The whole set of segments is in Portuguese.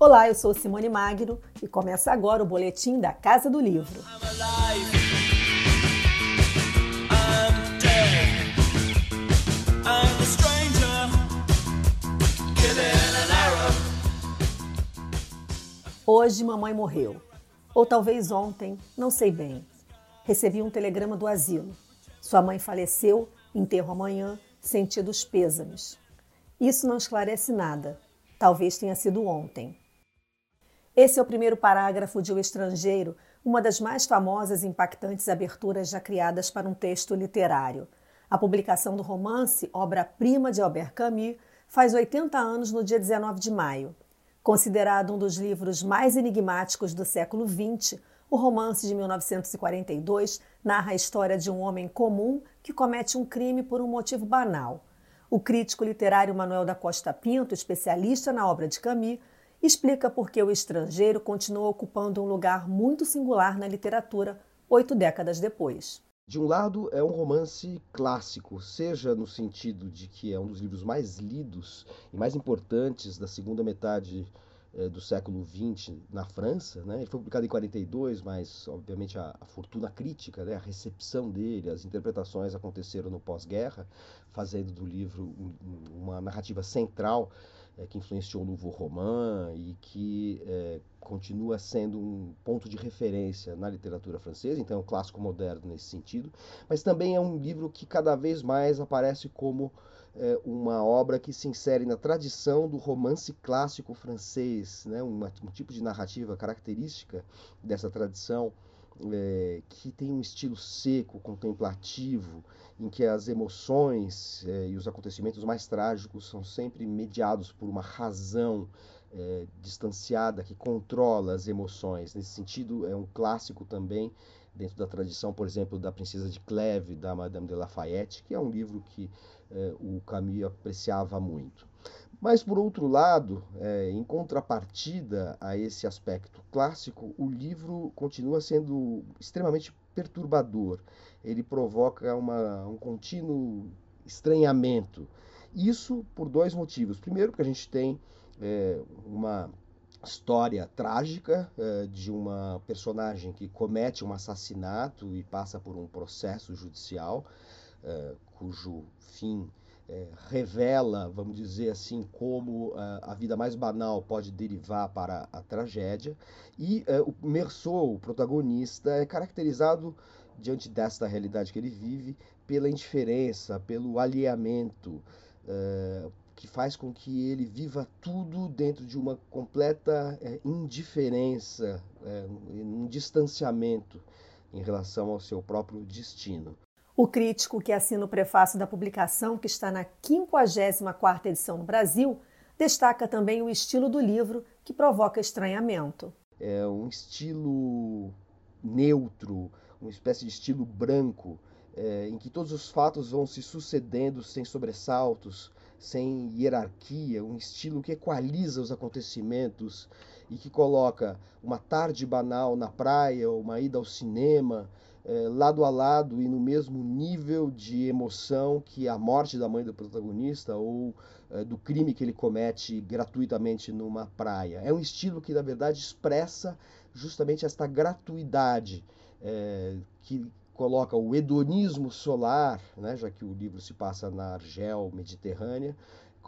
Olá, eu sou Simone Magno e começa agora o boletim da Casa do Livro. Hoje mamãe morreu. Ou talvez ontem, não sei bem. Recebi um telegrama do asilo. Sua mãe faleceu, enterro amanhã, sentido os pêsames. Isso não esclarece nada. Talvez tenha sido ontem. Esse é o primeiro parágrafo de O Estrangeiro, uma das mais famosas e impactantes aberturas já criadas para um texto literário. A publicação do romance, obra-prima de Albert Camus, faz 80 anos no dia 19 de maio. Considerado um dos livros mais enigmáticos do século XX, o romance de 1942 narra a história de um homem comum que comete um crime por um motivo banal. O crítico literário Manuel da Costa Pinto, especialista na obra de Camus, explica por que o estrangeiro continua ocupando um lugar muito singular na literatura oito décadas depois. De um lado, é um romance clássico, seja no sentido de que é um dos livros mais lidos e mais importantes da segunda metade eh, do século XX na França. Né? Ele foi publicado em 42, mas obviamente a, a fortuna crítica, né? a recepção dele, as interpretações aconteceram no pós-guerra, fazendo do livro um, uma narrativa central é, que influenciou o Nouveau Roman e que é, continua sendo um ponto de referência na literatura francesa, então é um clássico moderno nesse sentido, mas também é um livro que cada vez mais aparece como é, uma obra que se insere na tradição do romance clássico francês, né? Um tipo de narrativa característica dessa tradição é, que tem um estilo seco, contemplativo, em que as emoções é, e os acontecimentos mais trágicos são sempre mediados por uma razão é, distanciada que controla as emoções. Nesse sentido, é um clássico também dentro da tradição, por exemplo, da Princesa de Clèves, da Madame de Lafayette, que é um livro que é, o Camus apreciava muito. Mas, por outro lado, é, em contrapartida a esse aspecto clássico, o livro continua sendo extremamente perturbador. Ele provoca uma, um contínuo estranhamento. Isso por dois motivos. Primeiro, porque a gente tem é, uma história trágica é, de uma personagem que comete um assassinato e passa por um processo judicial, é, cujo fim é, revela, vamos dizer assim, como uh, a vida mais banal pode derivar para a tragédia. E uh, o Merceau, o protagonista, é caracterizado, diante desta realidade que ele vive, pela indiferença, pelo alheamento, uh, que faz com que ele viva tudo dentro de uma completa indiferença, um distanciamento em relação ao seu próprio destino. O crítico que assina o prefácio da publicação, que está na 54ª edição no Brasil, destaca também o estilo do livro, que provoca estranhamento. É um estilo neutro, uma espécie de estilo branco, é, em que todos os fatos vão se sucedendo sem sobressaltos, sem hierarquia, um estilo que equaliza os acontecimentos e que coloca uma tarde banal na praia, uma ida ao cinema, é, lado a lado e no mesmo nível de emoção que a morte da mãe do protagonista ou é, do crime que ele comete gratuitamente numa praia. É um estilo que, na verdade, expressa justamente esta gratuidade é, que coloca o hedonismo solar, né, já que o livro se passa na Argel mediterrânea,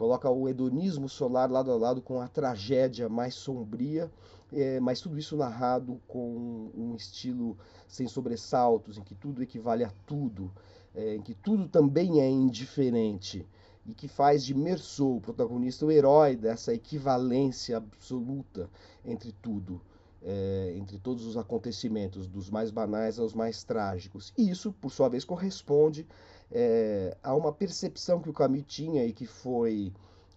coloca o hedonismo solar lado a lado com a tragédia mais sombria é, mas tudo isso narrado com um estilo sem sobressaltos, em que tudo equivale a tudo, é, em que tudo também é indiferente e que faz de Merceau, o protagonista, o herói dessa equivalência absoluta entre tudo, é, entre todos os acontecimentos, dos mais banais aos mais trágicos. E isso, por sua vez, corresponde é, a uma percepção que o Camus tinha e que foi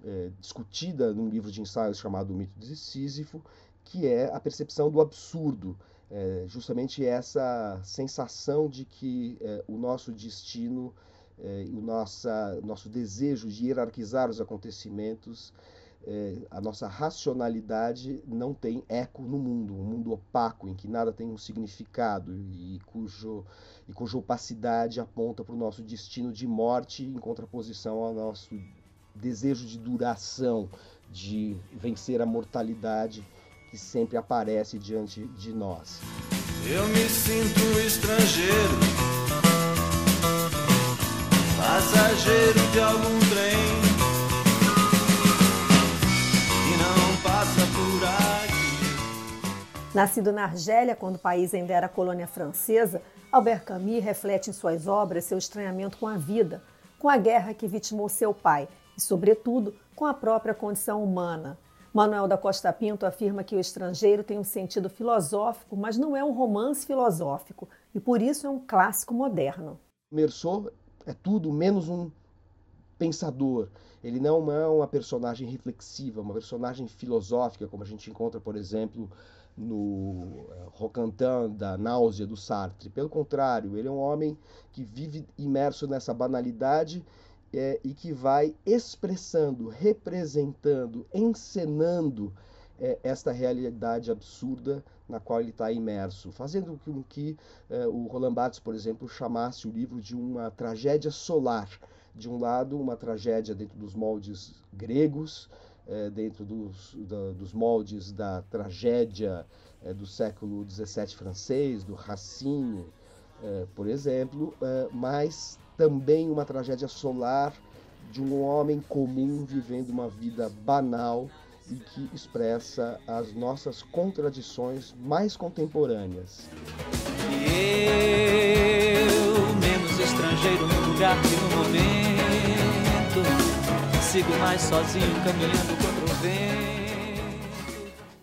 é, discutida num livro de ensaios chamado O Mito de Sísifo, que é a percepção do absurdo, é, justamente essa sensação de que é, o nosso destino é, o nossa, nosso desejo de hierarquizar os acontecimentos, é, a nossa racionalidade não tem eco no mundo, um mundo opaco em que nada tem um significado e cujo e cuja opacidade aponta para o nosso destino de morte em contraposição ao nosso desejo de duração, de vencer a mortalidade que sempre aparece diante de nós. Eu me sinto estrangeiro, passageiro de algum Nascido na Argélia, quando o país ainda era colônia francesa, Albert Camus reflete em suas obras seu estranhamento com a vida, com a guerra que vitimou seu pai e, sobretudo, com a própria condição humana. Manuel da Costa Pinto afirma que o estrangeiro tem um sentido filosófico, mas não é um romance filosófico, e por isso é um clássico moderno. Merceau é tudo menos um pensador. Ele não é uma personagem reflexiva, uma personagem filosófica, como a gente encontra, por exemplo, no eh, Rocantin da náusea do Sartre. Pelo contrário, ele é um homem que vive imerso nessa banalidade é, e que vai expressando, representando, encenando é, esta realidade absurda na qual ele está imerso, fazendo com que é, o Roland Barthes, por exemplo, chamasse o livro de uma tragédia solar. De um lado, uma tragédia dentro dos moldes gregos, é, dentro dos, da, dos moldes da tragédia é, do século XVII francês, do Racine, é, por exemplo, mas também uma tragédia solar de um homem comum vivendo uma vida banal e que expressa as nossas contradições mais contemporâneas. Eu, menos estrangeiro no lugar que no momento, sigo mais sozinho caminhando contra o vento.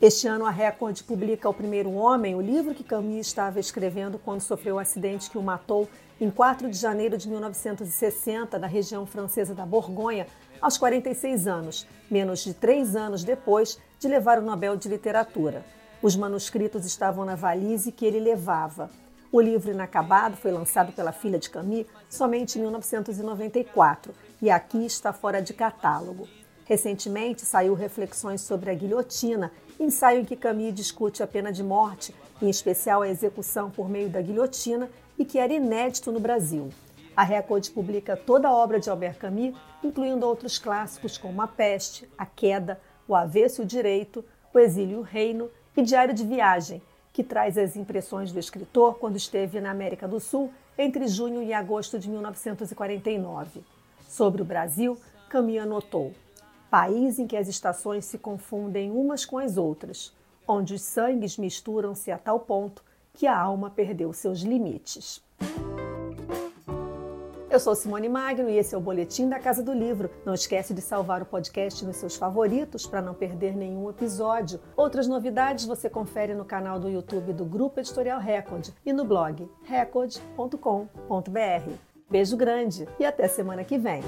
Este ano, a Record publica O Primeiro Homem, o livro que Camus estava escrevendo quando sofreu o acidente que o matou em 4 de janeiro de 1960, na região francesa da Borgonha, aos 46 anos, menos de três anos depois de levar o Nobel de Literatura. Os manuscritos estavam na valise que ele levava. O livro inacabado foi lançado pela filha de Camus somente em 1994 e aqui está fora de catálogo. Recentemente saiu Reflexões sobre a Guilhotina, ensaio em que Camus discute a pena de morte, em especial a execução por meio da guilhotina, e que era inédito no Brasil. A Record publica toda a obra de Albert Camus, incluindo outros clássicos como A Peste, A Queda, O Avesso e o Direito, O Exílio e o Reino e Diário de Viagem, que traz as impressões do escritor quando esteve na América do Sul entre junho e agosto de 1949. Sobre o Brasil, Camus anotou: país em que as estações se confundem umas com as outras, onde os sangues misturam-se a tal ponto que a alma perdeu seus limites. Eu sou Simone Magno e esse é o Boletim da Casa do Livro. Não esquece de salvar o podcast nos seus favoritos para não perder nenhum episódio. Outras novidades você confere no canal do YouTube do Grupo Editorial Record e no blog record.com.br. Beijo grande e até semana que vem.